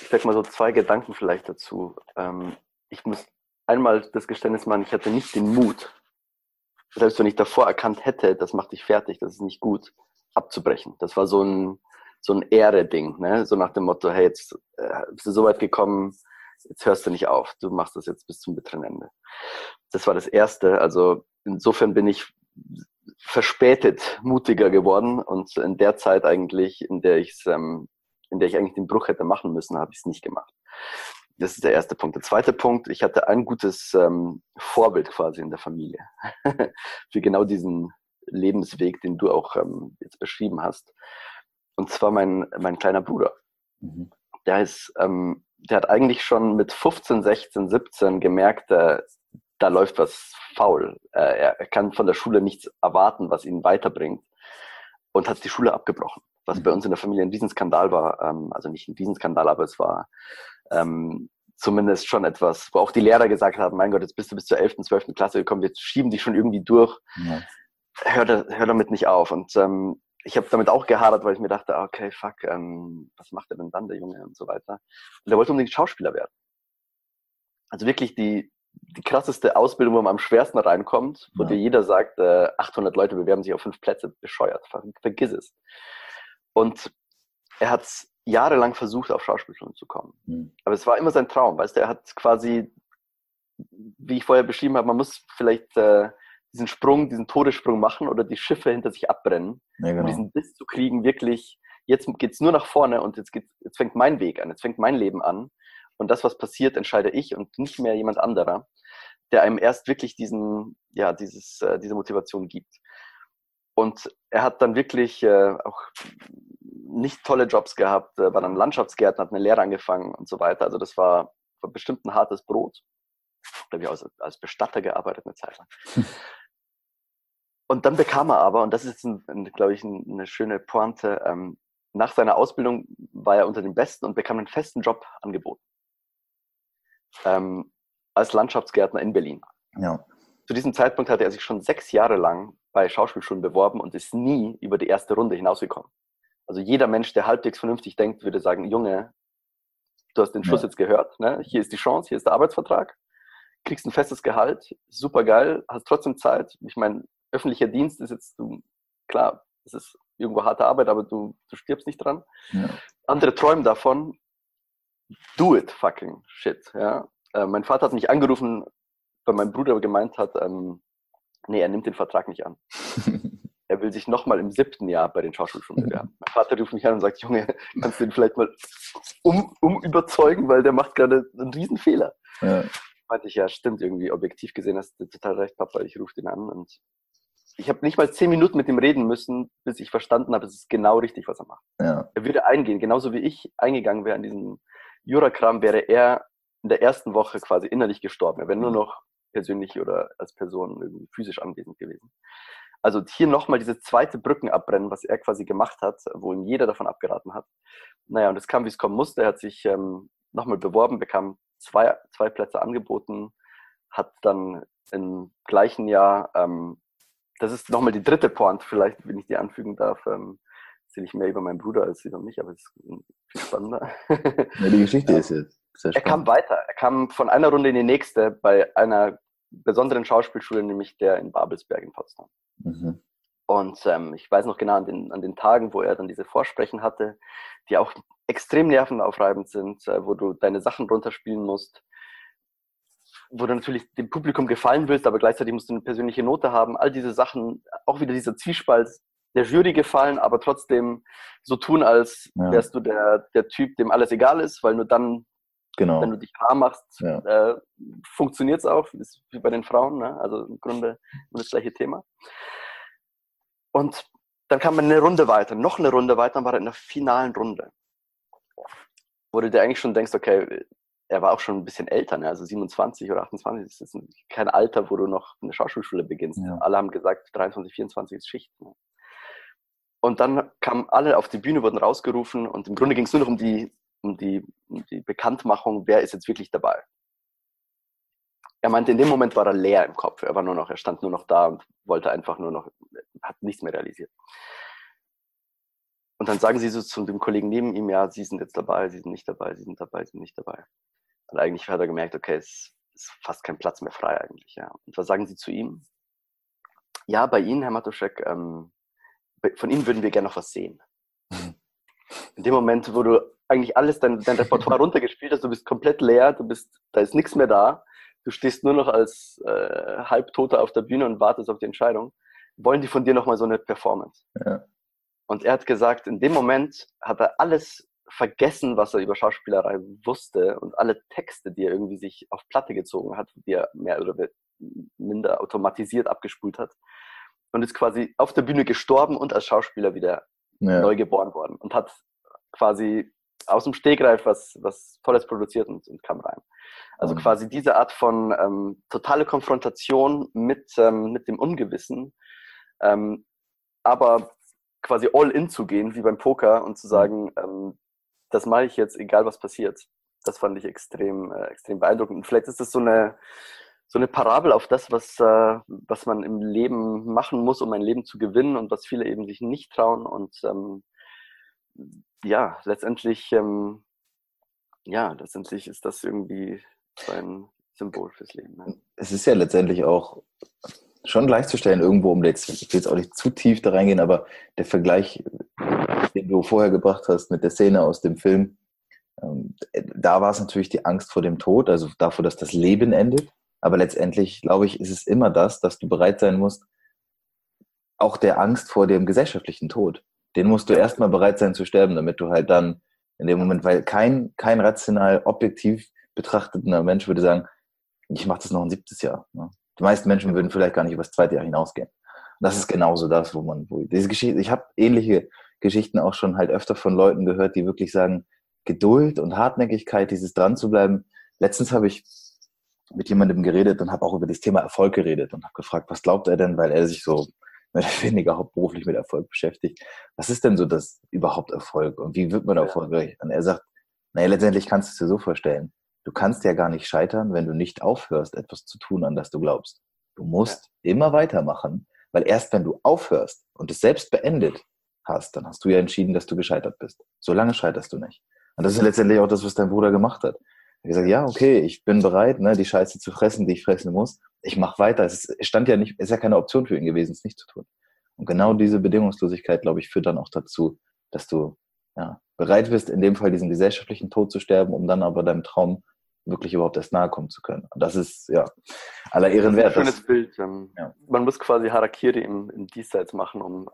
ich sag mal so zwei Gedanken vielleicht dazu. Ähm, ich muss einmal das Geständnis machen, ich hatte nicht den Mut, selbst wenn ich davor erkannt hätte, das macht dich fertig, das ist nicht gut, abzubrechen. Das war so ein, so ein Ehre-Ding, ne? so nach dem Motto, hey, jetzt äh, bist du so weit gekommen, jetzt hörst du nicht auf, du machst das jetzt bis zum bitteren Ende. Das war das Erste. Also insofern bin ich verspätet mutiger geworden und in der Zeit eigentlich, in der ich ähm, in der ich eigentlich den Bruch hätte machen müssen, habe ich es nicht gemacht. Das ist der erste Punkt. Der zweite Punkt, ich hatte ein gutes ähm, Vorbild quasi in der Familie für genau diesen Lebensweg, den du auch ähm, jetzt beschrieben hast. Und zwar mein, mein kleiner Bruder. Mhm. Der ist, ähm, der hat eigentlich schon mit 15, 16, 17 gemerkt, äh, da läuft was faul. Äh, er kann von der Schule nichts erwarten, was ihn weiterbringt. Und hat die Schule abgebrochen was bei uns in der Familie ein Riesenskandal war. Ähm, also nicht ein Riesenskandal, aber es war ähm, zumindest schon etwas, wo auch die Lehrer gesagt haben, mein Gott, jetzt bist du bis zur 11., 12. Klasse gekommen, wir schieben dich schon irgendwie durch. Ja. Hör, hör damit nicht auf. Und ähm, ich habe damit auch gehadert, weil ich mir dachte, okay, fuck, ähm, was macht er denn dann, der Junge und so weiter. Und er wollte unbedingt Schauspieler werden. Also wirklich die, die krasseste Ausbildung, wo man am schwersten reinkommt, wo ja. dir jeder sagt, äh, 800 Leute bewerben sich auf fünf Plätze, bescheuert, vergiss es. Und er hat jahrelang versucht, auf Schauspielschulen zu kommen. Mhm. Aber es war immer sein Traum, weißt du, er hat quasi, wie ich vorher beschrieben habe, man muss vielleicht äh, diesen Sprung, diesen Todessprung machen oder die Schiffe hinter sich abbrennen, ja, genau. um diesen Biss zu kriegen, wirklich, jetzt geht's nur nach vorne und jetzt, geht's, jetzt fängt mein Weg an, jetzt fängt mein Leben an. Und das, was passiert, entscheide ich und nicht mehr jemand anderer, der einem erst wirklich diesen, ja, dieses, äh, diese Motivation gibt. Und er hat dann wirklich äh, auch nicht tolle Jobs gehabt, äh, war dann Landschaftsgärtner, hat eine Lehre angefangen und so weiter. Also das war, war bestimmt ein hartes Brot. Da habe ich als, als Bestatter gearbeitet eine Zeit lang. Und dann bekam er aber, und das ist, ein, ein, glaube ich, ein, eine schöne Pointe, ähm, nach seiner Ausbildung war er unter den Besten und bekam einen festen Job angeboten. Ähm, als Landschaftsgärtner in Berlin. Ja. Zu diesem Zeitpunkt hatte er sich schon sechs Jahre lang bei Schauspielschulen beworben und ist nie über die erste Runde hinausgekommen. Also jeder Mensch, der halbwegs vernünftig denkt, würde sagen, Junge, du hast den Schuss ja. jetzt gehört, ne? hier ist die Chance, hier ist der Arbeitsvertrag, kriegst ein festes Gehalt, super geil, hast trotzdem Zeit. Ich meine, öffentlicher Dienst ist jetzt, du, klar, es ist irgendwo harte Arbeit, aber du, du stirbst nicht dran. Ja. Andere träumen davon, do it, fucking shit. Ja? Äh, mein Vater hat mich angerufen, weil mein Bruder gemeint hat, ähm, nee, er nimmt den Vertrag nicht an. er will sich nochmal im siebten Jahr bei den Schauspielschulen bewerben. mein Vater ruft mich an und sagt, Junge, kannst du den vielleicht mal um, um überzeugen, weil der macht gerade einen Riesenfehler. Ja. Meinte ich, ja, stimmt, irgendwie objektiv gesehen hast du total recht, Papa, ich rufe den an und ich habe nicht mal zehn Minuten mit ihm reden müssen, bis ich verstanden habe, es ist genau richtig, was er macht. Ja. Er würde eingehen, genauso wie ich eingegangen wäre an diesen Jurakram, wäre er in der ersten Woche quasi innerlich gestorben. Er wäre nur noch persönlich oder als Person irgendwie physisch anwesend gewesen. Also hier nochmal diese zweite Brücken abbrennen, was er quasi gemacht hat, wo ihm jeder davon abgeraten hat. Naja, und es kam, wie es kommen musste. Er hat sich ähm, nochmal beworben, bekam zwei, zwei Plätze angeboten, hat dann im gleichen Jahr, ähm, das ist nochmal die dritte Point, vielleicht, wenn ich die anfügen darf, ähm, erzähle ich mehr über meinen Bruder als über mich, aber es ist viel spannender. Ja, die Geschichte ist jetzt sehr spannend. Er kam weiter. Er kam von einer Runde in die nächste bei einer besonderen Schauspielschule, nämlich der in Babelsberg in Potsdam. Mhm. Und ähm, ich weiß noch genau an den, an den Tagen, wo er dann diese Vorsprechen hatte, die auch extrem nervenaufreibend sind, äh, wo du deine Sachen runterspielen musst, wo du natürlich dem Publikum gefallen willst, aber gleichzeitig musst du eine persönliche Note haben. All diese Sachen, auch wieder dieser Zwiespalt, der Jury gefallen, aber trotzdem so tun, als ja. wärst du der, der Typ, dem alles egal ist, weil nur dann Genau. Wenn du dich rar machst, ja. äh, funktioniert es auch, ist wie bei den Frauen, ne? also im Grunde das gleiche Thema. Und dann kam man eine Runde weiter, noch eine Runde weiter, dann war er in der finalen Runde. Wo du dir eigentlich schon denkst, okay, er war auch schon ein bisschen älter, ne? also 27 oder 28, das ist kein Alter, wo du noch eine Schauspielschule beginnst. Ja. Alle haben gesagt, 23, 24 ist Schicht. Ne? Und dann kamen alle auf die Bühne, wurden rausgerufen und im Grunde ging es nur noch um die um die, um die Bekanntmachung, wer ist jetzt wirklich dabei. Er meinte, in dem Moment war er leer im Kopf. Er war nur noch, er stand nur noch da und wollte einfach nur noch, hat nichts mehr realisiert. Und dann sagen sie so zu dem Kollegen neben ihm, ja, sie sind jetzt dabei, sie sind nicht dabei, sie sind dabei, sie sind nicht dabei. Und eigentlich hat er gemerkt, okay, es ist fast kein Platz mehr frei eigentlich, ja. Und was sagen sie zu ihm? Ja, bei Ihnen, Herr Matuschek, ähm, von Ihnen würden wir gerne noch was sehen. In dem Moment, wo du eigentlich alles, dein, dein Repertoire runtergespielt hast, du bist komplett leer, du bist, da ist nichts mehr da, du stehst nur noch als äh, Halbtoter auf der Bühne und wartest auf die Entscheidung, wollen die von dir nochmal so eine Performance. Ja. Und er hat gesagt, in dem Moment hat er alles vergessen, was er über Schauspielerei wusste und alle Texte, die er irgendwie sich auf Platte gezogen hat, die er mehr oder minder automatisiert abgespult hat und ist quasi auf der Bühne gestorben und als Schauspieler wieder ja. neu geboren worden und hat quasi aus dem Stegreif was, was Tolles produziert und, und kam rein. Also mhm. quasi diese Art von ähm, totale Konfrontation mit, ähm, mit dem Ungewissen, ähm, aber quasi all in zu gehen, wie beim Poker und zu mhm. sagen, ähm, das mache ich jetzt, egal was passiert. Das fand ich extrem, äh, extrem beeindruckend. Und vielleicht ist das so eine, so eine Parabel auf das, was, äh, was man im Leben machen muss, um ein Leben zu gewinnen und was viele eben sich nicht trauen. Und ähm, ja, letztendlich, ähm, ja, letztendlich ist das irgendwie so ein Symbol fürs Leben. Ne? Es ist ja letztendlich auch schon gleichzustellen, irgendwo, um jetzt, ich will jetzt auch nicht zu tief da reingehen, aber der Vergleich, den du vorher gebracht hast mit der Szene aus dem Film, ähm, da war es natürlich die Angst vor dem Tod, also davor, dass das Leben endet. Aber letztendlich, glaube ich, ist es immer das, dass du bereit sein musst, auch der Angst vor dem gesellschaftlichen Tod. Den musst du erstmal bereit sein zu sterben, damit du halt dann in dem Moment, weil kein, kein rational, objektiv betrachtender Mensch würde sagen, ich mache das noch ein siebtes Jahr. Ne? Die meisten Menschen würden vielleicht gar nicht über das zweite Jahr hinausgehen. Und das ist genauso das, wo man, wo diese Geschichte, ich habe ähnliche Geschichten auch schon halt öfter von Leuten gehört, die wirklich sagen, Geduld und Hartnäckigkeit, dieses dran zu bleiben. Letztens habe ich mit jemandem geredet und habe auch über das Thema Erfolg geredet und habe gefragt, was glaubt er denn, weil er sich so mehr oder weniger hauptberuflich mit Erfolg beschäftigt. Was ist denn so das überhaupt Erfolg und wie wird man erfolgreich? Und er sagt, naja, letztendlich kannst du es dir so vorstellen. Du kannst ja gar nicht scheitern, wenn du nicht aufhörst, etwas zu tun, an das du glaubst. Du musst ja. immer weitermachen, weil erst wenn du aufhörst und es selbst beendet hast, dann hast du ja entschieden, dass du gescheitert bist. Solange scheiterst du nicht. Und das ist letztendlich auch das, was dein Bruder gemacht hat. Hat gesagt, ja, okay, ich bin bereit, ne, die Scheiße zu fressen, die ich fressen muss. Ich mache weiter. Es stand ja nicht, es ist ja keine Option für ihn gewesen, es nicht zu tun. Und genau diese Bedingungslosigkeit, glaube ich, führt dann auch dazu, dass du ja, bereit bist, in dem Fall diesen gesellschaftlichen Tod zu sterben, um dann aber deinem Traum wirklich überhaupt erst nahe kommen zu können. Und das ist ja aller Ehren wert. Ein schönes das, Bild. Ähm, ja. Man muss quasi Harakiri im, im Diesseits machen, um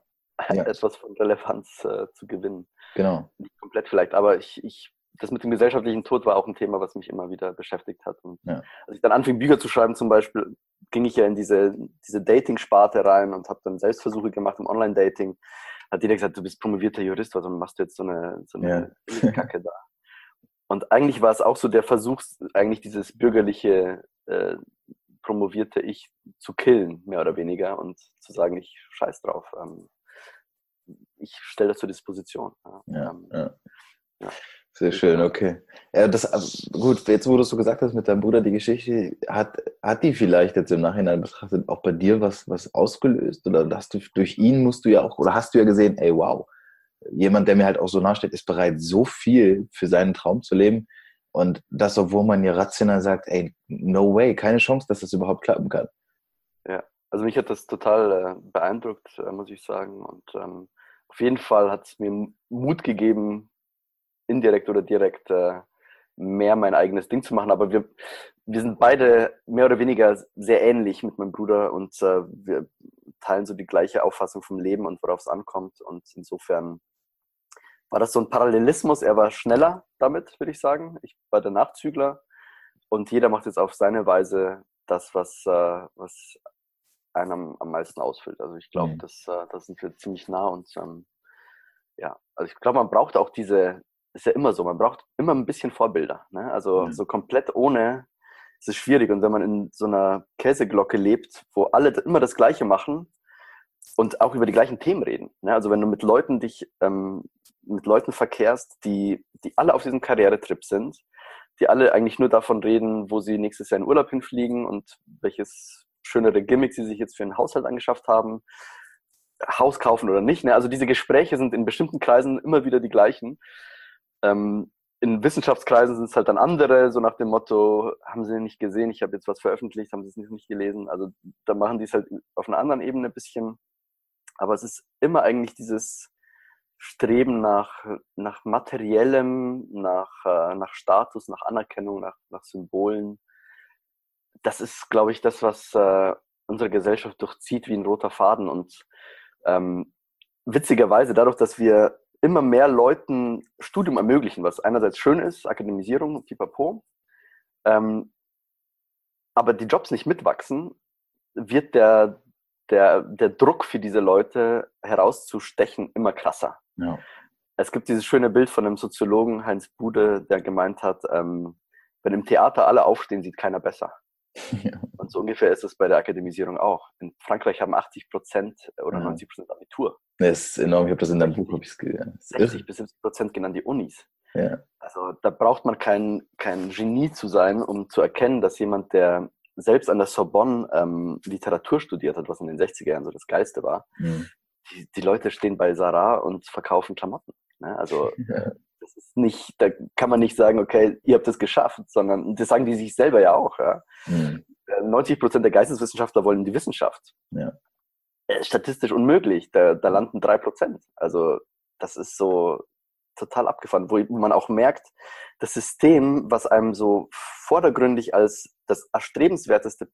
ja. etwas von Relevanz äh, zu gewinnen. Genau. Nicht komplett vielleicht, aber ich, ich, das mit dem gesellschaftlichen Tod war auch ein Thema, was mich immer wieder beschäftigt hat. Und ja. als ich dann anfing, Bücher zu schreiben zum Beispiel, ging ich ja in diese, diese Dating-Sparte rein und habe dann Selbstversuche gemacht im Online-Dating. Hat jeder gesagt, du bist promovierter Jurist, warum machst du jetzt so eine, so eine ja. Kacke da? Und eigentlich war es auch so der Versuch, eigentlich dieses bürgerliche, äh, promovierte Ich zu killen, mehr oder weniger, und zu sagen, ich scheiß drauf. Ähm, ich stelle das zur Disposition. Ja, ähm, ja. Sehr schön, okay. Ja, das, äh, gut, jetzt wo du es so gesagt hast mit deinem Bruder, die Geschichte, hat, hat die vielleicht jetzt im Nachhinein betrachtet auch bei dir was, was ausgelöst? Oder hast du, durch ihn musst du ja auch, oder hast du ja gesehen, ey, wow, jemand, der mir halt auch so nahesteht, ist bereit, so viel für seinen Traum zu leben. Und das, obwohl man ja rational sagt, ey, no way, keine Chance, dass das überhaupt klappen kann. Ja, also mich hat das total äh, beeindruckt, äh, muss ich sagen. Und ähm, auf jeden Fall hat es mir Mut gegeben, indirekt oder direkt äh, mehr mein eigenes Ding zu machen. Aber wir, wir sind beide mehr oder weniger sehr ähnlich mit meinem Bruder und äh, wir teilen so die gleiche Auffassung vom Leben und worauf es ankommt. Und insofern war das so ein Parallelismus. Er war schneller damit, würde ich sagen. Ich war der Nachzügler. Und jeder macht jetzt auf seine Weise das, was, äh, was einem am meisten ausfüllt. Also ich glaube, mhm. das, äh, das sind wir ziemlich nah und ähm, ja, also ich glaube, man braucht auch diese, ist ja immer so, man braucht immer ein bisschen Vorbilder. Ne? Also mhm. so komplett ohne ist es schwierig. Und wenn man in so einer Käseglocke lebt, wo alle immer das Gleiche machen und auch über die gleichen Themen reden. Ne? Also wenn du mit Leuten dich ähm, mit Leuten verkehrst, die, die alle auf diesem Karrieretrip sind, die alle eigentlich nur davon reden, wo sie nächstes Jahr in Urlaub hinfliegen und welches schönere Gimmick sie sich jetzt für einen Haushalt angeschafft haben. Haus kaufen oder nicht. Ne? Also diese Gespräche sind in bestimmten Kreisen immer wieder die gleichen. Ähm, in Wissenschaftskreisen sind es halt dann andere, so nach dem Motto, haben sie nicht gesehen, ich habe jetzt was veröffentlicht, haben sie es nicht gelesen. Also da machen die es halt auf einer anderen Ebene ein bisschen. Aber es ist immer eigentlich dieses Streben nach, nach materiellem, nach, äh, nach Status, nach Anerkennung, nach, nach Symbolen. Das ist, glaube ich, das, was äh, unsere Gesellschaft durchzieht wie ein roter Faden. Und ähm, witzigerweise, dadurch, dass wir immer mehr Leuten Studium ermöglichen, was einerseits schön ist, Akademisierung, pipapo, ähm, aber die Jobs nicht mitwachsen, wird der, der, der Druck für diese Leute herauszustechen immer krasser. Ja. Es gibt dieses schöne Bild von einem Soziologen, Heinz Bude, der gemeint hat, ähm, wenn im Theater alle aufstehen, sieht keiner besser. Ja. Und so ungefähr ist es bei der Akademisierung auch. In Frankreich haben 80 Prozent oder ja. 90 Prozent Abitur. Das ist enorm. Ich habe das in deinem Buch, habe ich gelesen. 60 bis 70 Prozent gehen an die Unis. Ja. Also da braucht man kein, kein Genie zu sein, um zu erkennen, dass jemand, der selbst an der Sorbonne ähm, Literatur studiert hat, was in den 60er Jahren so das Geiste war, mhm. die, die Leute stehen bei Sarah und verkaufen Klamotten. Ne? Also ja. das ist nicht, da kann man nicht sagen, okay, ihr habt es geschafft, sondern das sagen die sich selber ja auch. Ja? Mhm. 90 Prozent der Geisteswissenschaftler wollen die Wissenschaft. Ja. Äh, statistisch unmöglich. Da, da landen drei Prozent. Also das ist so total abgefahren, wo man auch merkt, das System, was einem so vordergründig als das erstrebenswerteste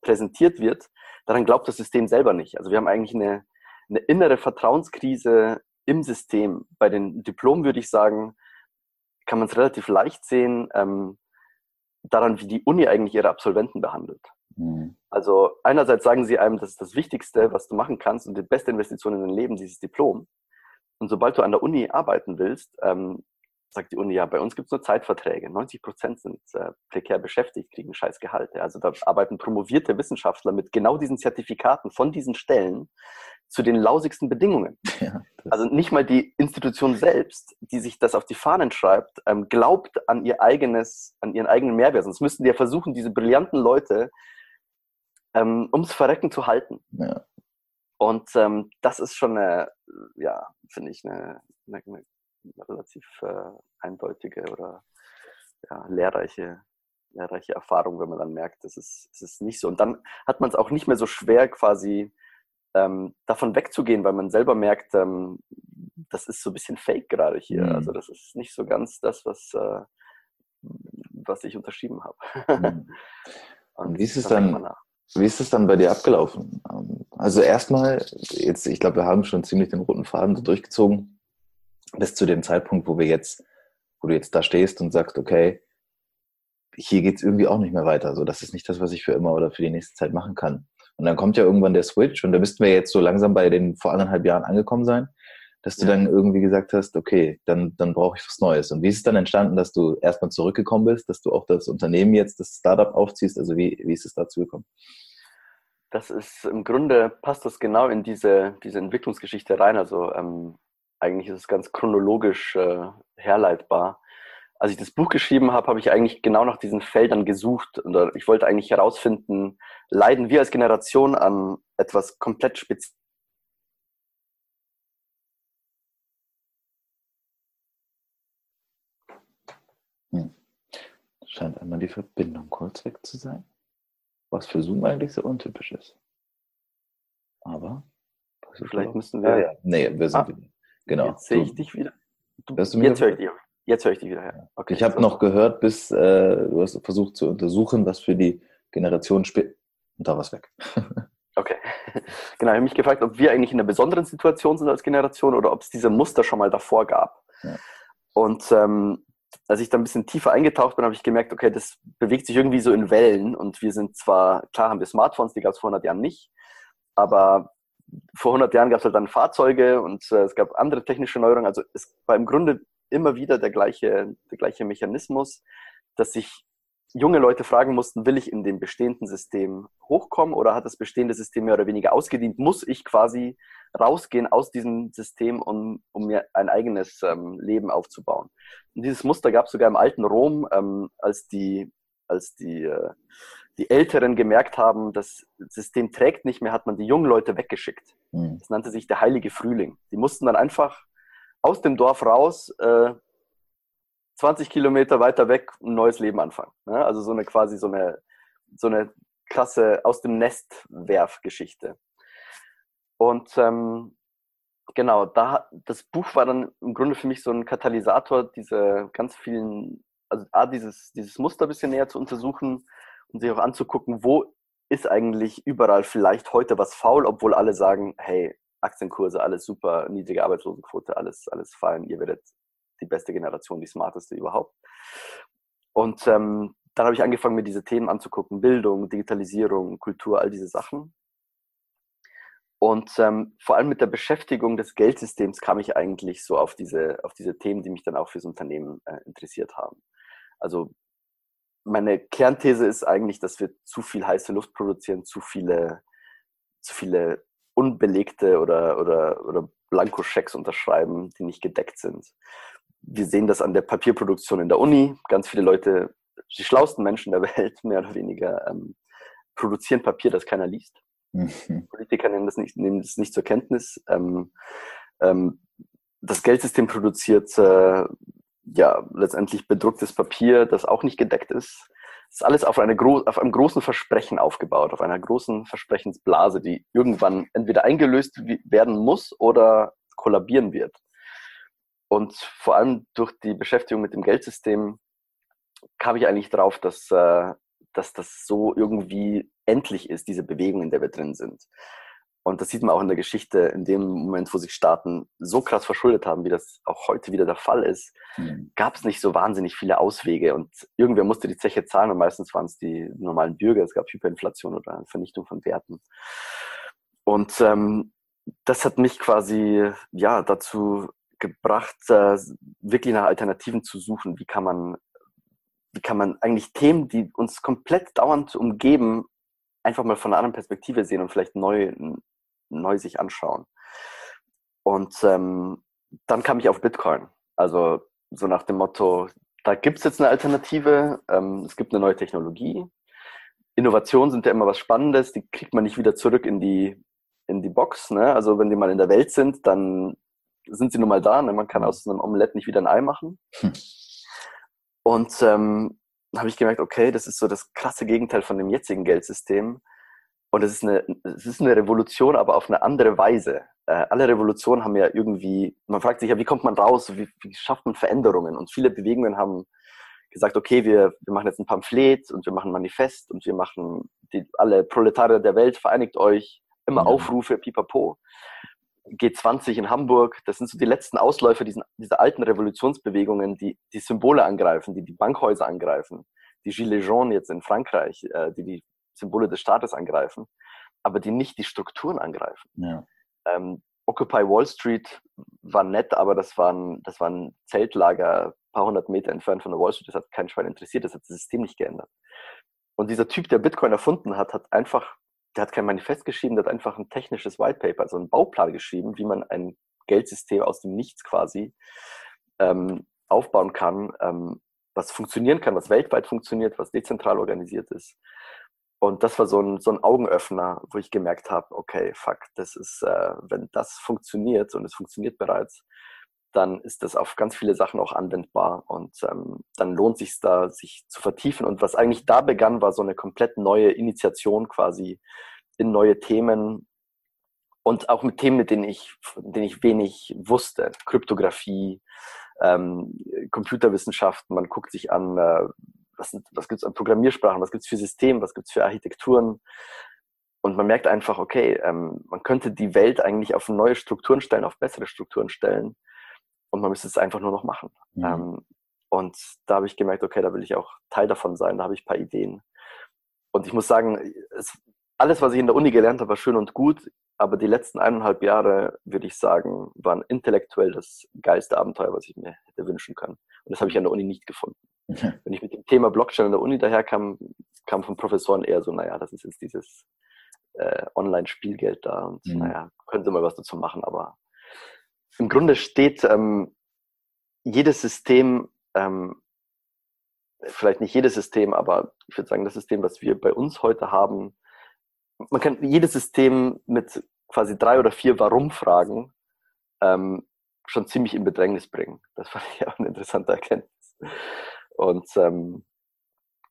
präsentiert wird, daran glaubt das System selber nicht. Also wir haben eigentlich eine, eine innere Vertrauenskrise im System. Bei den Diplomen würde ich sagen, kann man es relativ leicht sehen ähm, daran, wie die Uni eigentlich ihre Absolventen behandelt. Mhm. Also einerseits sagen sie einem, das ist das Wichtigste, was du machen kannst und die beste Investition in dein Leben, dieses Diplom. Und sobald du an der Uni arbeiten willst, ähm, sagt die Uni, ja, bei uns gibt es nur Zeitverträge. 90 Prozent sind äh, prekär beschäftigt, kriegen scheiß Gehalt. Ja. Also da arbeiten promovierte Wissenschaftler mit genau diesen Zertifikaten von diesen Stellen zu den lausigsten Bedingungen. Ja, also nicht mal die Institution selbst, die sich das auf die Fahnen schreibt, ähm, glaubt an ihr eigenes, an ihren eigenen Mehrwert. Sonst müssten die ja versuchen, diese brillanten Leute ähm, ums Verrecken zu halten. Ja. Und ähm, das ist schon eine, ja, finde ich, eine, eine, eine relativ äh, eindeutige oder ja, lehrreiche, lehrreiche Erfahrung, wenn man dann merkt, es ist, es ist nicht so. Und dann hat man es auch nicht mehr so schwer, quasi ähm, davon wegzugehen, weil man selber merkt, ähm, das ist so ein bisschen fake gerade hier. Mhm. Also das ist nicht so ganz das, was, äh, was ich unterschrieben habe. Mhm. Und wie ist es dann? Wie ist es dann bei dir abgelaufen? Ähm, also erstmal, jetzt, ich glaube, wir haben schon ziemlich den roten Faden so durchgezogen, bis zu dem Zeitpunkt, wo wir jetzt, wo du jetzt da stehst und sagst, okay, hier geht es irgendwie auch nicht mehr weiter. So, das ist nicht das, was ich für immer oder für die nächste Zeit machen kann. Und dann kommt ja irgendwann der Switch und da müssten wir jetzt so langsam bei den vor anderthalb Jahren angekommen sein, dass du ja. dann irgendwie gesagt hast, okay, dann, dann brauche ich was Neues. Und wie ist es dann entstanden, dass du erstmal zurückgekommen bist, dass du auch das Unternehmen jetzt, das Startup aufziehst? Also wie, wie ist es dazu gekommen? Das ist im Grunde passt das genau in diese, diese Entwicklungsgeschichte rein. Also ähm, eigentlich ist es ganz chronologisch äh, herleitbar. Als ich das Buch geschrieben habe, habe ich eigentlich genau nach diesen Feldern gesucht. Und ich wollte eigentlich herausfinden, leiden wir als Generation an etwas komplett spezielles? Scheint einmal die Verbindung kurz weg zu sein. Was für Zoom eigentlich so untypisch ist. Aber. Vielleicht müssen wir. Ah, ja. Nee, wir sind ah, wieder. Genau. Jetzt sehe ich dich wieder. Du, jetzt höre ich dich. Jetzt höre ich dich wieder. Ja. Okay, ich habe noch gehört, bis äh, du hast versucht zu untersuchen, was für die Generation spielt. Und da war es weg. okay. Genau, ich habe mich gefragt, ob wir eigentlich in einer besonderen Situation sind als Generation oder ob es diese Muster schon mal davor gab. Ja. Und ähm, als ich da ein bisschen tiefer eingetaucht bin, habe ich gemerkt, okay, das bewegt sich irgendwie so in Wellen und wir sind zwar, klar haben wir Smartphones, die gab es vor 100 Jahren nicht, aber vor 100 Jahren gab es halt dann Fahrzeuge und äh, es gab andere technische Neuerungen. Also es war im Grunde immer wieder der gleiche, der gleiche Mechanismus, dass sich junge Leute fragen mussten, will ich in dem bestehenden System hochkommen oder hat das bestehende System mehr oder weniger ausgedient? Muss ich quasi rausgehen aus diesem System, um, um mir ein eigenes ähm, Leben aufzubauen? Und dieses Muster gab es sogar im alten Rom, ähm, als die, als die, äh, die Älteren gemerkt haben, das System trägt nicht mehr, hat man die jungen Leute weggeschickt. Mhm. Das nannte sich der Heilige Frühling. Die mussten dann einfach aus dem Dorf raus, äh, 20 Kilometer weiter weg, ein neues Leben anfangen. Ne? Also so eine quasi so eine, so eine krasse aus dem Nest Werf-Geschichte. Und ähm, genau, da das Buch war dann im Grunde für mich so ein Katalysator, diese ganz vielen, also A, dieses, dieses Muster ein bisschen näher zu untersuchen und sich auch anzugucken, wo ist eigentlich überall vielleicht heute was faul, obwohl alle sagen, hey, Aktienkurse, alles super, niedrige Arbeitslosenquote, alles, alles fein, ihr werdet die beste Generation, die smarteste überhaupt. Und ähm, dann habe ich angefangen, mir diese Themen anzugucken, Bildung, Digitalisierung, Kultur, all diese Sachen. Und ähm, vor allem mit der Beschäftigung des Geldsystems kam ich eigentlich so auf diese, auf diese Themen, die mich dann auch fürs Unternehmen äh, interessiert haben. Also meine Kernthese ist eigentlich, dass wir zu viel heiße Luft produzieren, zu viele, zu viele unbelegte oder, oder, oder Blankoschecks unterschreiben, die nicht gedeckt sind. Wir sehen das an der Papierproduktion in der Uni. Ganz viele Leute, die schlauesten Menschen der Welt, mehr oder weniger, ähm, produzieren Papier, das keiner liest. Mhm. Politiker nehmen das nicht, nehmen das nicht zur Kenntnis. Ähm, ähm, das Geldsystem produziert äh, ja letztendlich bedrucktes Papier, das auch nicht gedeckt ist. Das ist alles auf, eine auf einem großen Versprechen aufgebaut, auf einer großen Versprechensblase, die irgendwann entweder eingelöst werden muss oder kollabieren wird. Und vor allem durch die Beschäftigung mit dem Geldsystem kam ich eigentlich drauf, dass, äh, dass das so irgendwie endlich ist, diese Bewegung, in der wir drin sind. Und das sieht man auch in der Geschichte, in dem Moment, wo sich Staaten so krass verschuldet haben, wie das auch heute wieder der Fall ist, mhm. gab es nicht so wahnsinnig viele Auswege. Und irgendwer musste die Zeche zahlen und meistens waren es die normalen Bürger. Es gab Hyperinflation oder Vernichtung von Werten. Und ähm, das hat mich quasi ja dazu gebracht, äh, wirklich nach Alternativen zu suchen. Wie kann man, wie kann man eigentlich Themen, die uns komplett dauernd umgeben, einfach mal von einer anderen Perspektive sehen und vielleicht neu, neu sich anschauen. Und ähm, dann kam ich auf Bitcoin. Also so nach dem Motto, da gibt es jetzt eine Alternative, ähm, es gibt eine neue Technologie. Innovationen sind ja immer was Spannendes, die kriegt man nicht wieder zurück in die, in die Box. Ne? Also wenn die mal in der Welt sind, dann sind sie nun mal da. Ne? Man kann aus einem Omelett nicht wieder ein Ei machen. Hm. Und ähm, habe ich gemerkt, okay, das ist so das krasse Gegenteil von dem jetzigen Geldsystem. Und es ist eine, es ist eine Revolution, aber auf eine andere Weise. Äh, alle Revolutionen haben ja irgendwie, man fragt sich ja, wie kommt man raus, wie, wie schafft man Veränderungen? Und viele Bewegungen haben gesagt, okay, wir, wir machen jetzt ein Pamphlet und wir machen ein Manifest und wir machen die, alle Proletarier der Welt, vereinigt euch, immer ja. Aufrufe, pipapo. G20 in Hamburg, das sind so die letzten Ausläufer diesen, dieser alten Revolutionsbewegungen, die die Symbole angreifen, die die Bankhäuser angreifen, die Gilets jaunes jetzt in Frankreich, äh, die die Symbole des Staates angreifen, aber die nicht die Strukturen angreifen. Ja. Ähm, Occupy Wall Street war nett, aber das war ein, das war ein Zeltlager, ein paar hundert Meter entfernt von der Wall Street. Das hat kein Schwein interessiert, das hat das System nicht geändert. Und dieser Typ, der Bitcoin erfunden hat, hat einfach, der hat kein Manifest geschrieben, der hat einfach ein technisches White Paper, also einen Bauplan geschrieben, wie man ein Geldsystem aus dem Nichts quasi ähm, aufbauen kann, ähm, was funktionieren kann, was weltweit funktioniert, was dezentral organisiert ist. Und das war so ein, so ein Augenöffner, wo ich gemerkt habe, okay, fuck, das ist, äh, wenn das funktioniert und es funktioniert bereits, dann ist das auf ganz viele Sachen auch anwendbar und ähm, dann lohnt sich da, sich zu vertiefen. Und was eigentlich da begann, war so eine komplett neue Initiation quasi in neue Themen und auch mit Themen, mit denen ich, von denen ich wenig wusste. Kryptographie, ähm, Computerwissenschaften, man guckt sich an, äh, was, was gibt es an Programmiersprachen, was gibt es für Systeme, was gibt es für Architekturen. Und man merkt einfach, okay, ähm, man könnte die Welt eigentlich auf neue Strukturen stellen, auf bessere Strukturen stellen. Und man müsste es einfach nur noch machen. Mhm. Ähm, und da habe ich gemerkt, okay, da will ich auch Teil davon sein, da habe ich ein paar Ideen. Und ich muss sagen, es, alles, was ich in der Uni gelernt habe, war schön und gut, aber die letzten eineinhalb Jahre, würde ich sagen, waren intellektuell das geilste Abenteuer, was ich mir hätte wünschen können. Und das habe ich an der Uni nicht gefunden. Wenn ich mit dem Thema Blockchain an der Uni daherkam, kam von Professoren eher so, naja, das ist jetzt dieses äh, Online-Spielgeld da und mhm. naja, könnte mal was dazu machen, aber im Grunde steht ähm, jedes System, ähm, vielleicht nicht jedes System, aber ich würde sagen, das System, was wir bei uns heute haben, man kann jedes System mit quasi drei oder vier Warum-Fragen ähm, schon ziemlich in Bedrängnis bringen. Das fand ich auch eine interessante Erkenntnis. Und ähm,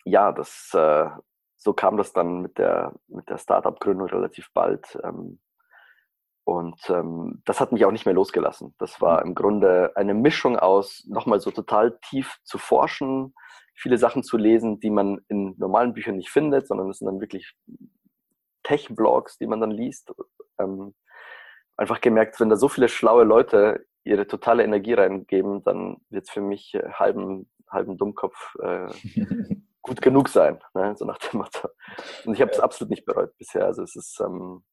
ja, das, äh, so kam das dann mit der, mit der Startup-Gründung relativ bald. Ähm, und ähm, das hat mich auch nicht mehr losgelassen. Das war im Grunde eine Mischung aus, nochmal so total tief zu forschen, viele Sachen zu lesen, die man in normalen Büchern nicht findet, sondern es sind dann wirklich Tech-Blogs, die man dann liest. Ähm, einfach gemerkt, wenn da so viele schlaue Leute ihre totale Energie reingeben, dann wird es für mich äh, halben, halben Dummkopf äh, gut genug sein, ne? so nach dem Motto. Und ich habe es absolut nicht bereut bisher. Also es ist, ähm,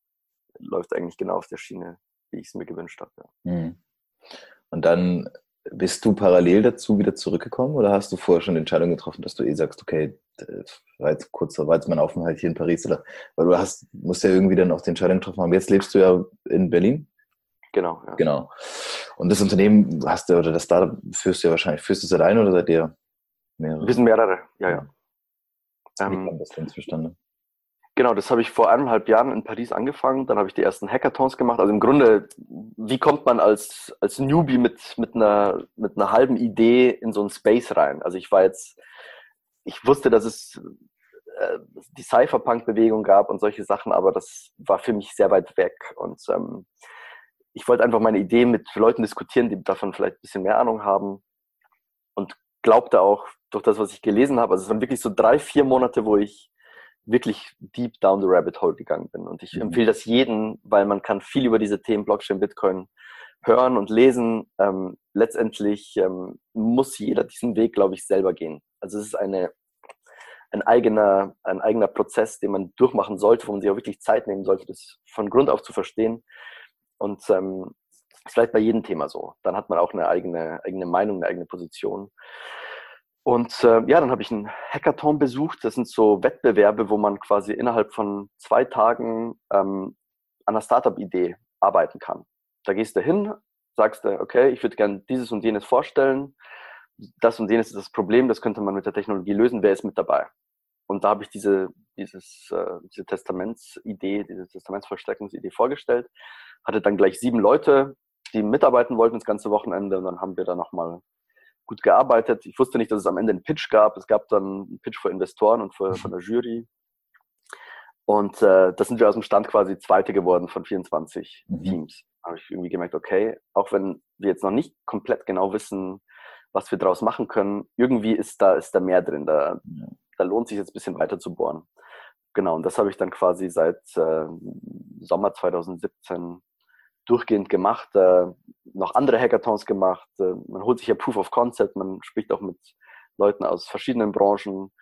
läuft eigentlich genau auf der Schiene, wie ich es mir gewünscht habe. Ja. Hm. Und dann bist du parallel dazu wieder zurückgekommen oder hast du vorher schon die Entscheidung getroffen, dass du eh sagst, okay, war jetzt kurz, war jetzt mein Aufenthalt hier in Paris oder, weil du hast, musst ja irgendwie dann auch die Entscheidung getroffen haben. Jetzt lebst du ja in Berlin. Genau, ja. Genau. Und das Unternehmen hast du, oder das Startup führst du ja wahrscheinlich, führst du es alleine oder seid ihr mehrere? Wir sind mehrere, ja, ja. Wie ähm, kam das denn zustande? Genau, das habe ich vor eineinhalb Jahren in Paris angefangen. Dann habe ich die ersten Hackathons gemacht. Also im Grunde, wie kommt man als, als Newbie mit, mit, einer, mit einer halben Idee in so einen Space rein? Also ich war jetzt, ich wusste, dass es äh, die Cypherpunk-Bewegung gab und solche Sachen, aber das war für mich sehr weit weg. Und ähm, ich wollte einfach meine Idee mit Leuten diskutieren, die davon vielleicht ein bisschen mehr Ahnung haben. Und glaubte auch durch das, was ich gelesen habe, also es waren wirklich so drei, vier Monate, wo ich wirklich deep down the rabbit hole gegangen bin. Und ich mhm. empfehle das jedem, weil man kann viel über diese Themen Blockchain, Bitcoin hören und lesen. Ähm, letztendlich ähm, muss jeder diesen Weg, glaube ich, selber gehen. Also es ist eine, ein, eigener, ein eigener Prozess, den man durchmachen sollte, wo man sich auch wirklich Zeit nehmen sollte, das von Grund auf zu verstehen. Und ähm, ist vielleicht bei jedem Thema so. Dann hat man auch eine eigene, eigene Meinung, eine eigene Position. Und äh, ja, dann habe ich einen Hackathon besucht. Das sind so Wettbewerbe, wo man quasi innerhalb von zwei Tagen ähm, an einer Startup-Idee arbeiten kann. Da gehst du hin, sagst du, okay, ich würde gerne dieses und jenes vorstellen. Das und jenes ist das Problem, das könnte man mit der Technologie lösen. Wer ist mit dabei? Und da habe ich diese, dieses, äh, diese Testamentsidee, diese Testamentsvollstreckungsidee vorgestellt. Hatte dann gleich sieben Leute, die mitarbeiten wollten das ganze Wochenende. Und dann haben wir da nochmal gut gearbeitet. Ich wusste nicht, dass es am Ende einen Pitch gab. Es gab dann einen Pitch für Investoren und für, von der Jury. Und äh, da sind wir aus dem Stand quasi Zweite geworden von 24 mhm. Teams. Habe ich irgendwie gemerkt, okay, auch wenn wir jetzt noch nicht komplett genau wissen, was wir daraus machen können, irgendwie ist da, ist da mehr drin. Da, ja. da lohnt sich jetzt ein bisschen weiter zu bohren. Genau, und das habe ich dann quasi seit äh, Sommer 2017 durchgehend gemacht, äh, noch andere Hackathons gemacht. Äh, man holt sich ja Proof of Concept, man spricht auch mit Leuten aus verschiedenen Branchen,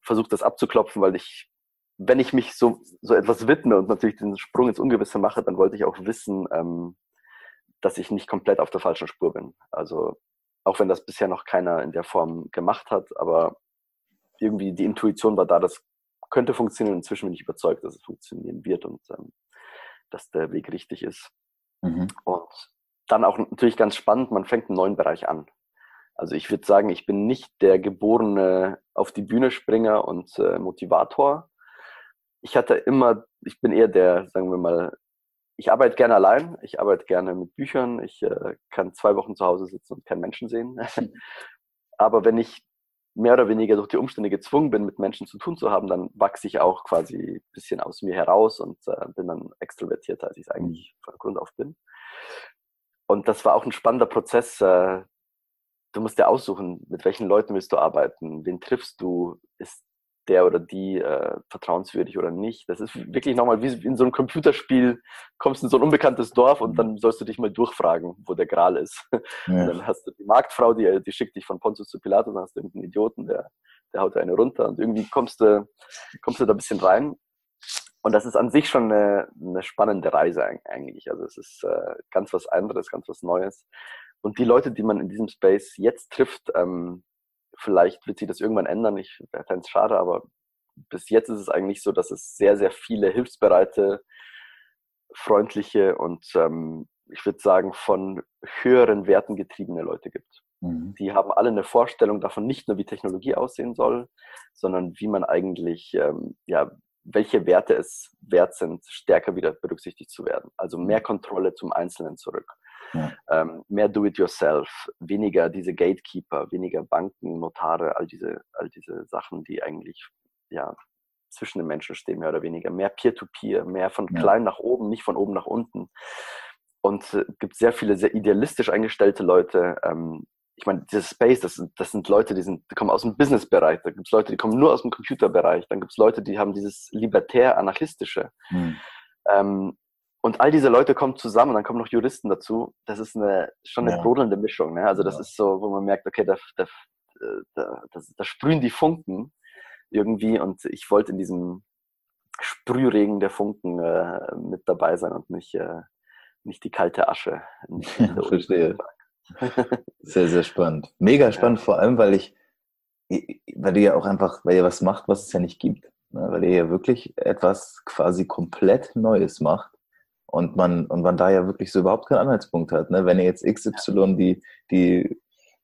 versucht das abzuklopfen, weil ich, wenn ich mich so, so etwas widme und natürlich den Sprung ins Ungewisse mache, dann wollte ich auch wissen, ähm, dass ich nicht komplett auf der falschen Spur bin. Also auch wenn das bisher noch keiner in der Form gemacht hat, aber irgendwie die Intuition war da, das könnte funktionieren. Inzwischen bin ich überzeugt, dass es funktionieren wird und ähm, dass der Weg richtig ist. Mhm. Und dann auch natürlich ganz spannend, man fängt einen neuen Bereich an. Also ich würde sagen, ich bin nicht der geborene auf die Bühne Springer und äh, Motivator. Ich hatte immer, ich bin eher der, sagen wir mal, ich arbeite gerne allein, ich arbeite gerne mit Büchern, ich äh, kann zwei Wochen zu Hause sitzen und keinen Menschen sehen. Aber wenn ich mehr oder weniger durch die Umstände gezwungen bin, mit Menschen zu tun zu haben, dann wachse ich auch quasi ein bisschen aus mir heraus und äh, bin dann extrovertierter, als ich es eigentlich von Grund auf bin. Und das war auch ein spannender Prozess. Äh, du musst dir aussuchen, mit welchen Leuten willst du arbeiten, wen triffst du, ist der oder die äh, vertrauenswürdig oder nicht. Das ist wirklich nochmal wie in so einem Computerspiel, kommst in so ein unbekanntes Dorf und dann sollst du dich mal durchfragen, wo der Gral ist. Ja. Und dann hast du die Marktfrau, die, die schickt dich von Pontius zu Pilatus, dann hast du irgendeinen Idioten, der, der haut dir eine runter und irgendwie kommst du, kommst du da ein bisschen rein. Und das ist an sich schon eine, eine spannende Reise eigentlich. Also es ist äh, ganz was anderes, ganz was Neues. Und die Leute, die man in diesem Space jetzt trifft, ähm, Vielleicht wird sich das irgendwann ändern. Ich fände es schade, aber bis jetzt ist es eigentlich so, dass es sehr, sehr viele hilfsbereite, freundliche und ähm, ich würde sagen von höheren Werten getriebene Leute gibt. Mhm. Die haben alle eine Vorstellung davon, nicht nur wie Technologie aussehen soll, sondern wie man eigentlich ähm, ja, welche Werte es wert sind, stärker wieder berücksichtigt zu werden. Also mehr Kontrolle zum Einzelnen zurück. Ähm, mehr Do-it-yourself, weniger diese Gatekeeper, weniger Banken, Notare, all diese, all diese Sachen, die eigentlich ja, zwischen den Menschen stehen, mehr oder weniger. Mehr Peer-to-Peer, -Peer, mehr von ja. klein nach oben, nicht von oben nach unten. Und es äh, gibt sehr viele sehr idealistisch eingestellte Leute. Ähm, ich meine, dieses Space, das sind, das sind Leute, die, sind, die kommen aus dem Business-Bereich. Da gibt es Leute, die kommen nur aus dem Computerbereich. Dann gibt es Leute, die haben dieses libertär-anarchistische. Hm. Ähm, und all diese Leute kommen zusammen, dann kommen noch Juristen dazu. Das ist eine, schon eine ja. brodelnde Mischung. Ne? Also das ja. ist so, wo man merkt, okay, da, da, da, da, sprühen die Funken irgendwie. Und ich wollte in diesem Sprühregen der Funken äh, mit dabei sein und nicht, äh, nicht die kalte Asche. Verstehe. Sehr, sehr spannend. Mega spannend, ja. vor allem, weil ich, weil ihr ja auch einfach, weil ihr was macht, was es ja nicht gibt. Ne? Weil ihr ja wirklich etwas quasi komplett Neues macht und man, und man da ja wirklich so überhaupt keinen Anhaltspunkt hat. Ne? Wenn jetzt XY die, die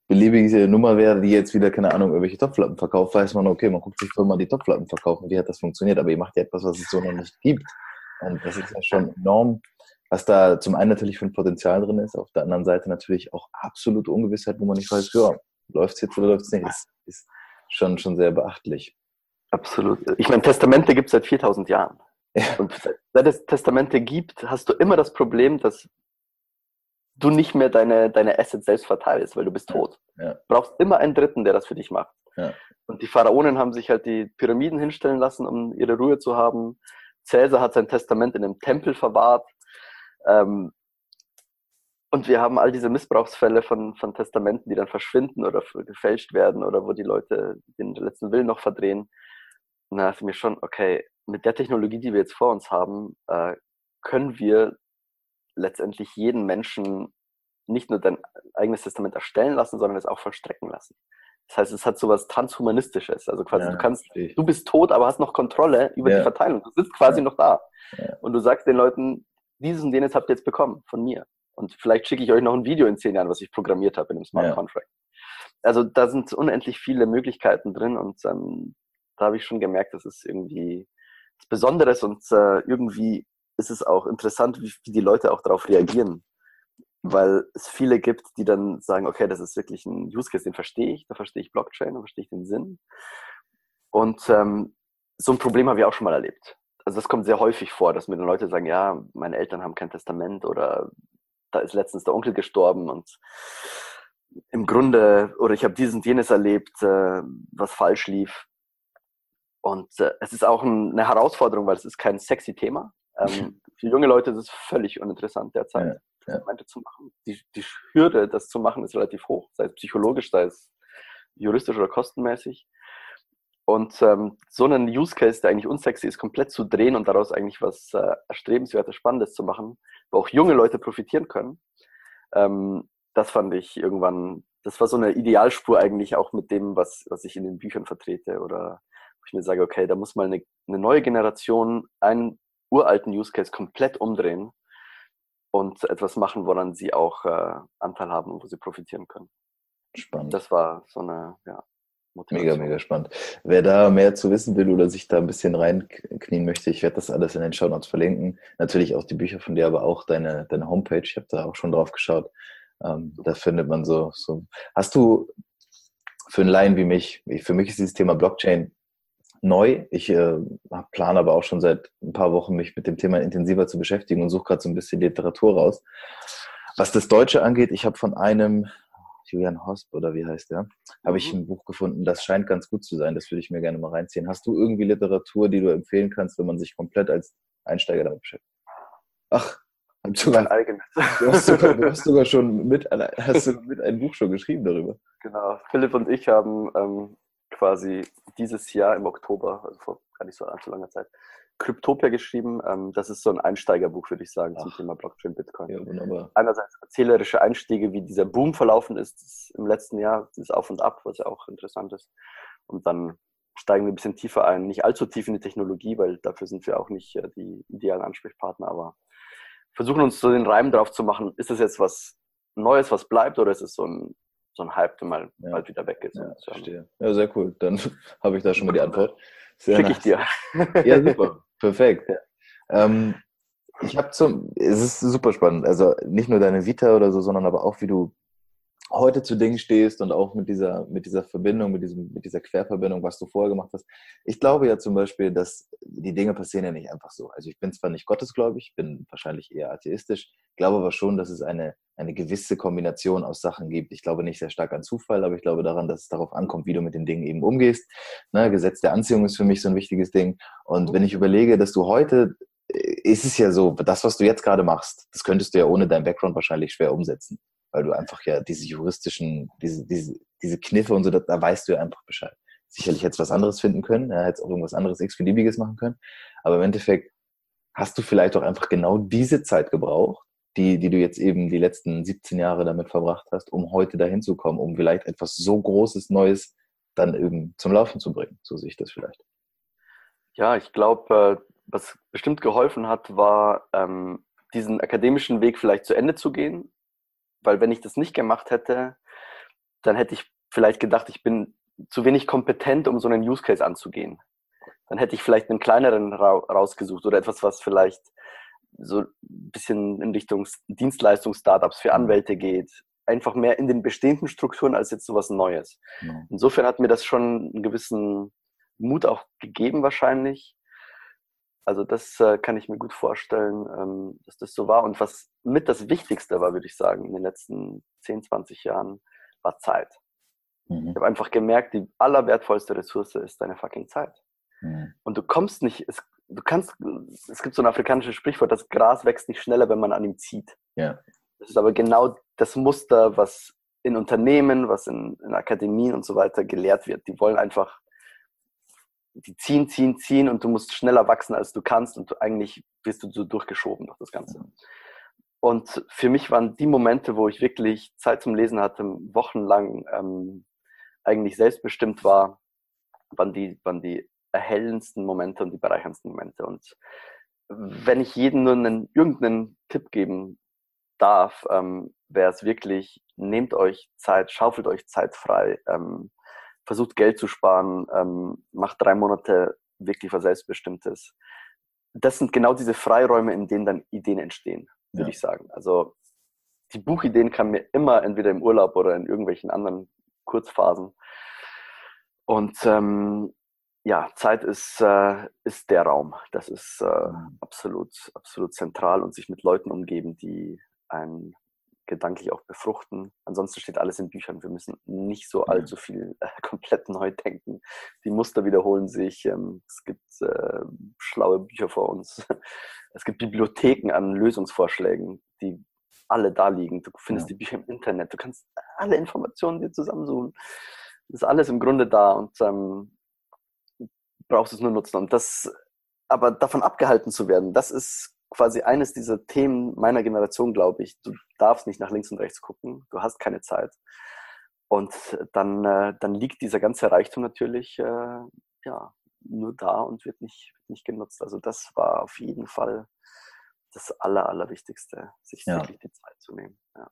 beliebige Nummer wäre, die jetzt wieder, keine Ahnung, irgendwelche Topflappen verkauft, weiß man, okay, man guckt sich doch mal die Topflappen verkaufen, wie hat das funktioniert, aber ihr macht ja etwas, was es so noch nicht gibt. Und das ist ja schon enorm was da zum einen natürlich für ein Potenzial drin ist, auf der anderen Seite natürlich auch absolute Ungewissheit, wo man nicht weiß, ja, läuft es jetzt oder läuft es nicht. Das ist schon, schon sehr beachtlich. Absolut. Ich meine, Testamente gibt es seit 4000 Jahren. Ja. Und seit es Testamente gibt, hast du immer das Problem, dass du nicht mehr deine, deine Assets selbst verteilst, weil du bist tot. Ja. Du brauchst immer einen Dritten, der das für dich macht. Ja. Und die Pharaonen haben sich halt die Pyramiden hinstellen lassen, um ihre Ruhe zu haben. Cäsar hat sein Testament in einem Tempel verwahrt. Ähm, und wir haben all diese Missbrauchsfälle von, von Testamenten, die dann verschwinden oder gefälscht werden oder wo die Leute den letzten Willen noch verdrehen. Und da dachte ich mir schon, okay, mit der Technologie, die wir jetzt vor uns haben, äh, können wir letztendlich jeden Menschen nicht nur dein eigenes Testament erstellen lassen, sondern es auch vollstrecken lassen. Das heißt, es hat so was Transhumanistisches. Also quasi, ja, du kannst, du bist tot, aber hast noch Kontrolle über ja. die Verteilung. Du sitzt quasi ja. noch da. Und du sagst den Leuten, dieses und jenes habt ihr jetzt bekommen von mir. Und vielleicht schicke ich euch noch ein Video in zehn Jahren, was ich programmiert habe in einem Smart. Contract. Also da sind unendlich viele Möglichkeiten drin und ähm, da habe ich schon gemerkt, das ist irgendwie Besonderes und äh, irgendwie ist es auch interessant, wie, wie die Leute auch darauf reagieren. Weil es viele gibt, die dann sagen, okay, das ist wirklich ein Use Case, den verstehe ich, da verstehe ich Blockchain, da verstehe ich den Sinn. Und ähm, so ein Problem habe ich auch schon mal erlebt also das kommt sehr häufig vor, dass mir dann Leute sagen, ja, meine Eltern haben kein Testament oder da ist letztens der Onkel gestorben und im Grunde, oder ich habe dies und jenes erlebt, äh, was falsch lief. Und äh, es ist auch ein, eine Herausforderung, weil es ist kein sexy Thema. Ähm, für junge Leute ist es völlig uninteressant derzeit, ja, ja. Zu machen. Die, die Hürde, das zu machen, ist relativ hoch, sei es psychologisch, sei es juristisch oder kostenmäßig. Und ähm, so einen Use Case, der eigentlich unsexy ist, komplett zu drehen und daraus eigentlich was äh, erstrebenswertes, Spannendes zu machen, wo auch junge Leute profitieren können, ähm, das fand ich irgendwann, das war so eine Idealspur eigentlich auch mit dem, was, was ich in den Büchern vertrete oder wo ich mir sage, okay, da muss mal eine, eine neue Generation einen uralten Use Case komplett umdrehen und etwas machen, woran sie auch äh, Anteil haben und wo sie profitieren können. Spannend. Das war so eine, ja, Motivation. Mega, mega spannend. Wer da mehr zu wissen will oder sich da ein bisschen reinknien möchte, ich werde das alles in den Show Notes verlinken. Natürlich auch die Bücher von dir, aber auch deine, deine Homepage. Ich habe da auch schon drauf geschaut. Ähm, da findet man so, so. Hast du für einen Laien wie mich, für mich ist dieses Thema Blockchain neu. Ich äh, plane aber auch schon seit ein paar Wochen, mich mit dem Thema intensiver zu beschäftigen und suche gerade so ein bisschen Literatur raus. Was das Deutsche angeht, ich habe von einem Julian Hosp oder wie heißt der, habe ich mhm. ein Buch gefunden, das scheint ganz gut zu sein. Das würde ich mir gerne mal reinziehen. Hast du irgendwie Literatur, die du empfehlen kannst, wenn man sich komplett als Einsteiger damit beschäftigt? Ach, sogar, du, hast sogar, du hast sogar schon mit, hast du mit ein Buch schon geschrieben darüber. Genau. Philipp und ich haben ähm, quasi dieses Jahr im Oktober, also vor gar nicht so allzu langer Zeit, Kryptopia geschrieben. Ähm, das ist so ein Einsteigerbuch, würde ich sagen, Ach. zum Thema Blockchain, Bitcoin. Ja, wunderbar. Einerseits erzählerische Einstiege, wie dieser Boom verlaufen ist im letzten Jahr, dieses Auf und Ab, was ja auch interessant ist. Und dann steigen wir ein bisschen tiefer ein, nicht allzu tief in die Technologie, weil dafür sind wir auch nicht äh, die idealen Ansprechpartner, aber versuchen uns so den Reim drauf zu machen, ist das jetzt was Neues, was bleibt, oder ist es so ein, so ein Hype, der mal ja. bald wieder weg ist? Ja, verstehe. Ja, sehr cool. Dann habe ich da schon mal die Antwort. Schicke ich dir. Ja, super. Perfekt. Ähm, ich habe zum, es ist super spannend. Also nicht nur deine Vita oder so, sondern aber auch, wie du heute zu Dingen stehst und auch mit dieser, mit dieser Verbindung, mit, diesem, mit dieser Querverbindung, was du vorher gemacht hast. Ich glaube ja zum Beispiel, dass die Dinge passieren ja nicht einfach so. Also ich bin zwar nicht gottesgläubig, bin wahrscheinlich eher atheistisch, glaube aber schon, dass es eine, eine gewisse Kombination aus Sachen gibt. Ich glaube nicht sehr stark an Zufall, aber ich glaube daran, dass es darauf ankommt, wie du mit den Dingen eben umgehst. Ne, Gesetz der Anziehung ist für mich so ein wichtiges Ding. Und wenn ich überlege, dass du heute äh, ist es ja so, das, was du jetzt gerade machst, das könntest du ja ohne deinen Background wahrscheinlich schwer umsetzen weil du einfach ja diese juristischen, diese, diese, diese Kniffe und so, da, da weißt du ja einfach Bescheid. Sicherlich hättest du was anderes finden können, ja, hättest auch irgendwas anderes x-beliebiges machen können, aber im Endeffekt hast du vielleicht auch einfach genau diese Zeit gebraucht, die, die du jetzt eben die letzten 17 Jahre damit verbracht hast, um heute dahin zu kommen, um vielleicht etwas so Großes, Neues dann eben zum Laufen zu bringen. So sehe ich das vielleicht. Ja, ich glaube, äh, was bestimmt geholfen hat, war, ähm, diesen akademischen Weg vielleicht zu Ende zu gehen weil wenn ich das nicht gemacht hätte, dann hätte ich vielleicht gedacht, ich bin zu wenig kompetent, um so einen Use Case anzugehen. Dann hätte ich vielleicht einen kleineren ra rausgesucht oder etwas, was vielleicht so ein bisschen in Richtung Dienstleistungs-Startups für Anwälte geht. Einfach mehr in den bestehenden Strukturen als jetzt so was Neues. Ja. Insofern hat mir das schon einen gewissen Mut auch gegeben wahrscheinlich. Also das äh, kann ich mir gut vorstellen, ähm, dass das so war. Und was mit das Wichtigste war, würde ich sagen, in den letzten 10, 20 Jahren, war Zeit. Mhm. Ich habe einfach gemerkt, die allerwertvollste Ressource ist deine fucking Zeit. Mhm. Und du kommst nicht, es, du kannst, es gibt so ein afrikanisches Sprichwort, das Gras wächst nicht schneller, wenn man an ihm zieht. Ja. Das ist aber genau das Muster, was in Unternehmen, was in, in Akademien und so weiter gelehrt wird. Die wollen einfach die ziehen, ziehen, ziehen und du musst schneller wachsen, als du kannst und du, eigentlich wirst du so durchgeschoben durch das Ganze. Und für mich waren die Momente, wo ich wirklich Zeit zum Lesen hatte, wochenlang ähm, eigentlich selbstbestimmt war, waren die, waren die erhellendsten Momente und die bereicherndsten Momente. Und wenn ich jedem nur einen, irgendeinen Tipp geben darf, ähm, wäre es wirklich, nehmt euch Zeit, schaufelt euch Zeit frei, ähm, versucht Geld zu sparen, ähm, macht drei Monate wirklich was Selbstbestimmtes. Das sind genau diese Freiräume, in denen dann Ideen entstehen, würde ja. ich sagen. Also die Buchideen kamen mir immer entweder im Urlaub oder in irgendwelchen anderen Kurzphasen. Und ähm, ja, Zeit ist, äh, ist der Raum. Das ist äh, mhm. absolut, absolut zentral und sich mit Leuten umgeben, die einen gedanklich auch befruchten. Ansonsten steht alles in Büchern. Wir müssen nicht so allzu viel äh, komplett neu denken. Die Muster wiederholen sich. Ähm, es gibt äh, schlaue Bücher vor uns. Es gibt Bibliotheken an Lösungsvorschlägen, die alle da liegen. Du findest ja. die Bücher im Internet. Du kannst alle Informationen dir zusammensuchen. Das ist alles im Grunde da und ähm, brauchst es nur nutzen. Und das, aber davon abgehalten zu werden, das ist quasi eines dieser Themen meiner Generation, glaube ich. Du darfst nicht nach links und rechts gucken, du hast keine Zeit. Und dann, äh, dann liegt dieser ganze Reichtum natürlich äh, ja, nur da und wird nicht, nicht genutzt. Also das war auf jeden Fall das Aller, Allerwichtigste, sich ja. wirklich die Zeit zu nehmen. Ja.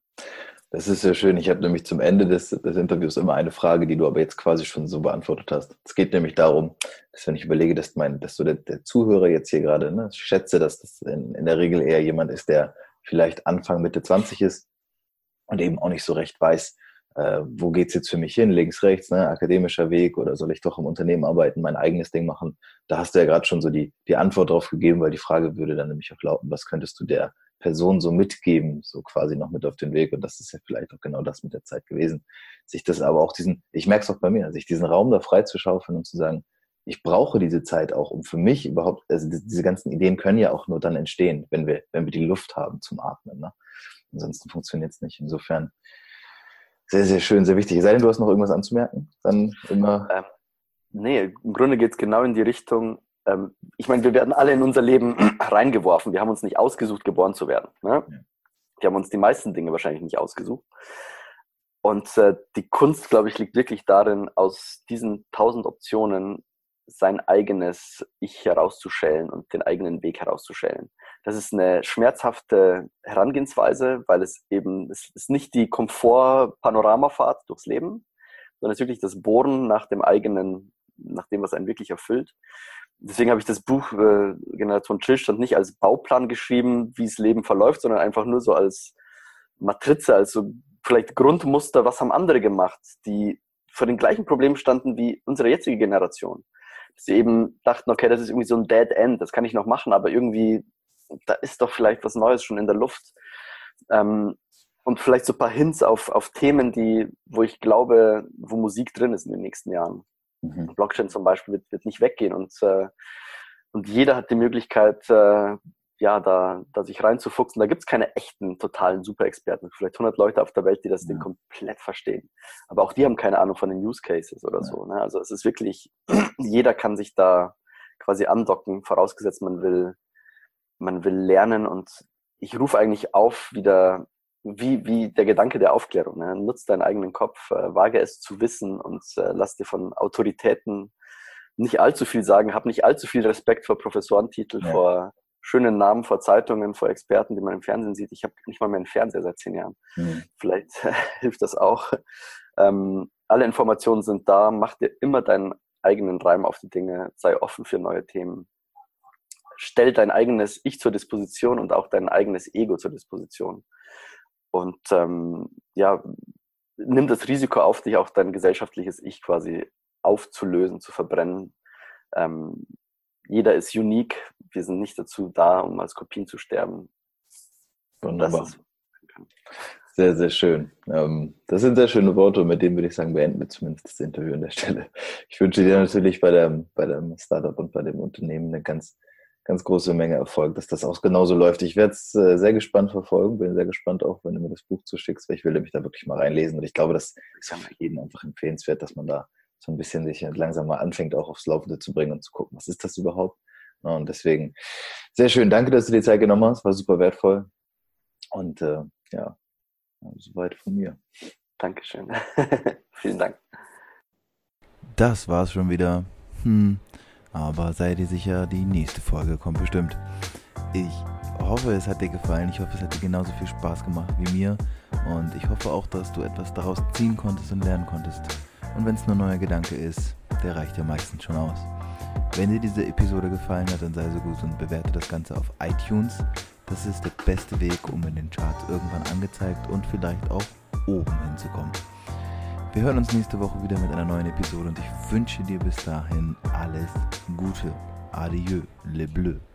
Das ist sehr schön. Ich habe nämlich zum Ende des, des, Interviews immer eine Frage, die du aber jetzt quasi schon so beantwortet hast. Es geht nämlich darum, dass wenn ich überlege, dass, mein, dass so der, der Zuhörer jetzt hier gerade, ne, ich schätze, dass das in, in der Regel eher jemand ist, der vielleicht Anfang, Mitte 20 ist und eben auch nicht so recht weiß, äh, wo geht's jetzt für mich hin, links, rechts, ne, akademischer Weg oder soll ich doch im Unternehmen arbeiten, mein eigenes Ding machen. Da hast du ja gerade schon so die, die Antwort drauf gegeben, weil die Frage würde dann nämlich auch lauten, was könntest du der Person so mitgeben, so quasi noch mit auf den Weg. Und das ist ja vielleicht auch genau das mit der Zeit gewesen. Sich das aber auch diesen, ich merke es auch bei mir, sich diesen Raum da frei zu schaufeln und zu sagen, ich brauche diese Zeit auch, um für mich überhaupt, also diese ganzen Ideen können ja auch nur dann entstehen, wenn wir, wenn wir die Luft haben zum Atmen. Ne? Ansonsten funktioniert es nicht. Insofern sehr, sehr schön, sehr wichtig. Sei denn, du hast noch irgendwas anzumerken, dann immer. Ähm, nee, im Grunde geht es genau in die Richtung, ähm, ich meine, wir werden alle in unser Leben reingeworfen. Wir haben uns nicht ausgesucht, geboren zu werden. Ne? Ja. Wir haben uns die meisten Dinge wahrscheinlich nicht ausgesucht. Und äh, die Kunst, glaube ich, liegt wirklich darin, aus diesen tausend Optionen sein eigenes Ich herauszustellen und den eigenen Weg herauszustellen. Das ist eine schmerzhafte Herangehensweise, weil es eben, es ist nicht die Komfort-Panoramafahrt durchs Leben, sondern es ist wirklich das Bohren nach dem eigenen nach dem, was einen wirklich erfüllt. Deswegen habe ich das Buch äh, Generation Stillstand nicht als Bauplan geschrieben, wie das Leben verläuft, sondern einfach nur so als Matrize, also vielleicht Grundmuster, was haben andere gemacht, die vor den gleichen Problemen standen wie unsere jetzige Generation. Sie eben dachten, okay, das ist irgendwie so ein Dead End, das kann ich noch machen, aber irgendwie, da ist doch vielleicht was Neues schon in der Luft. Ähm, und vielleicht so ein paar Hints auf, auf Themen, die, wo ich glaube, wo Musik drin ist in den nächsten Jahren. Mhm. Blockchain zum Beispiel wird, wird nicht weggehen und, äh, und jeder hat die Möglichkeit, äh, ja, da, da sich reinzufuchsen. Da gibt es keine echten, totalen Super-Experten. Vielleicht 100 Leute auf der Welt, die das ja. Ding komplett verstehen. Aber auch die haben keine Ahnung von den Use Cases oder ja. so. Ne? Also es ist wirklich, jeder kann sich da quasi andocken, vorausgesetzt man will, man will lernen und ich rufe eigentlich auf, wieder, wie, wie der Gedanke der Aufklärung. Ne? Nutz deinen eigenen Kopf, äh, wage es zu wissen und äh, lass dir von Autoritäten nicht allzu viel sagen, hab nicht allzu viel Respekt vor Professorentitel, ja. vor schönen Namen vor Zeitungen, vor Experten, die man im Fernsehen sieht. Ich habe nicht mal mehr einen Fernseher seit zehn Jahren. Mhm. Vielleicht hilft das auch. Ähm, alle Informationen sind da. Mach dir immer deinen eigenen Reim auf die Dinge. Sei offen für neue Themen. Stell dein eigenes Ich zur Disposition und auch dein eigenes Ego zur Disposition. Und ähm, ja, nimm das Risiko auf dich, auch dein gesellschaftliches Ich quasi aufzulösen, zu verbrennen. Ähm, jeder ist unique. Wir sind nicht dazu da, um als Kopien zu sterben. Wunderbar. Sehr, sehr schön. Ähm, das sind sehr schöne Worte und mit denen würde ich sagen, beenden wir zumindest das Interview an der Stelle. Ich wünsche dir natürlich bei dem, bei dem Startup und bei dem Unternehmen eine ganz, ganz große Menge Erfolg, dass das auch genauso läuft. Ich werde es äh, sehr gespannt verfolgen, bin sehr gespannt auch, wenn du mir das Buch zuschickst, weil ich will nämlich da wirklich mal reinlesen und ich glaube, das ist ja für jeden einfach empfehlenswert, dass man da so ein bisschen sich langsam mal anfängt, auch aufs Laufende zu bringen und zu gucken, was ist das überhaupt? Und deswegen sehr schön. Danke, dass du dir Zeit genommen hast. War super wertvoll. Und äh, ja, soweit von mir. Dankeschön. Vielen Dank. Das war's schon wieder. Hm. Aber sei dir sicher, die nächste Folge kommt bestimmt. Ich hoffe, es hat dir gefallen. Ich hoffe, es hat dir genauso viel Spaß gemacht wie mir. Und ich hoffe auch, dass du etwas daraus ziehen konntest und lernen konntest. Und wenn es nur ein neuer Gedanke ist, der reicht ja meistens schon aus. Wenn dir diese Episode gefallen hat, dann sei so gut und bewerte das Ganze auf iTunes. Das ist der beste Weg, um in den Charts irgendwann angezeigt und vielleicht auch oben hinzukommen. Wir hören uns nächste Woche wieder mit einer neuen Episode und ich wünsche dir bis dahin alles Gute. Adieu, le bleu.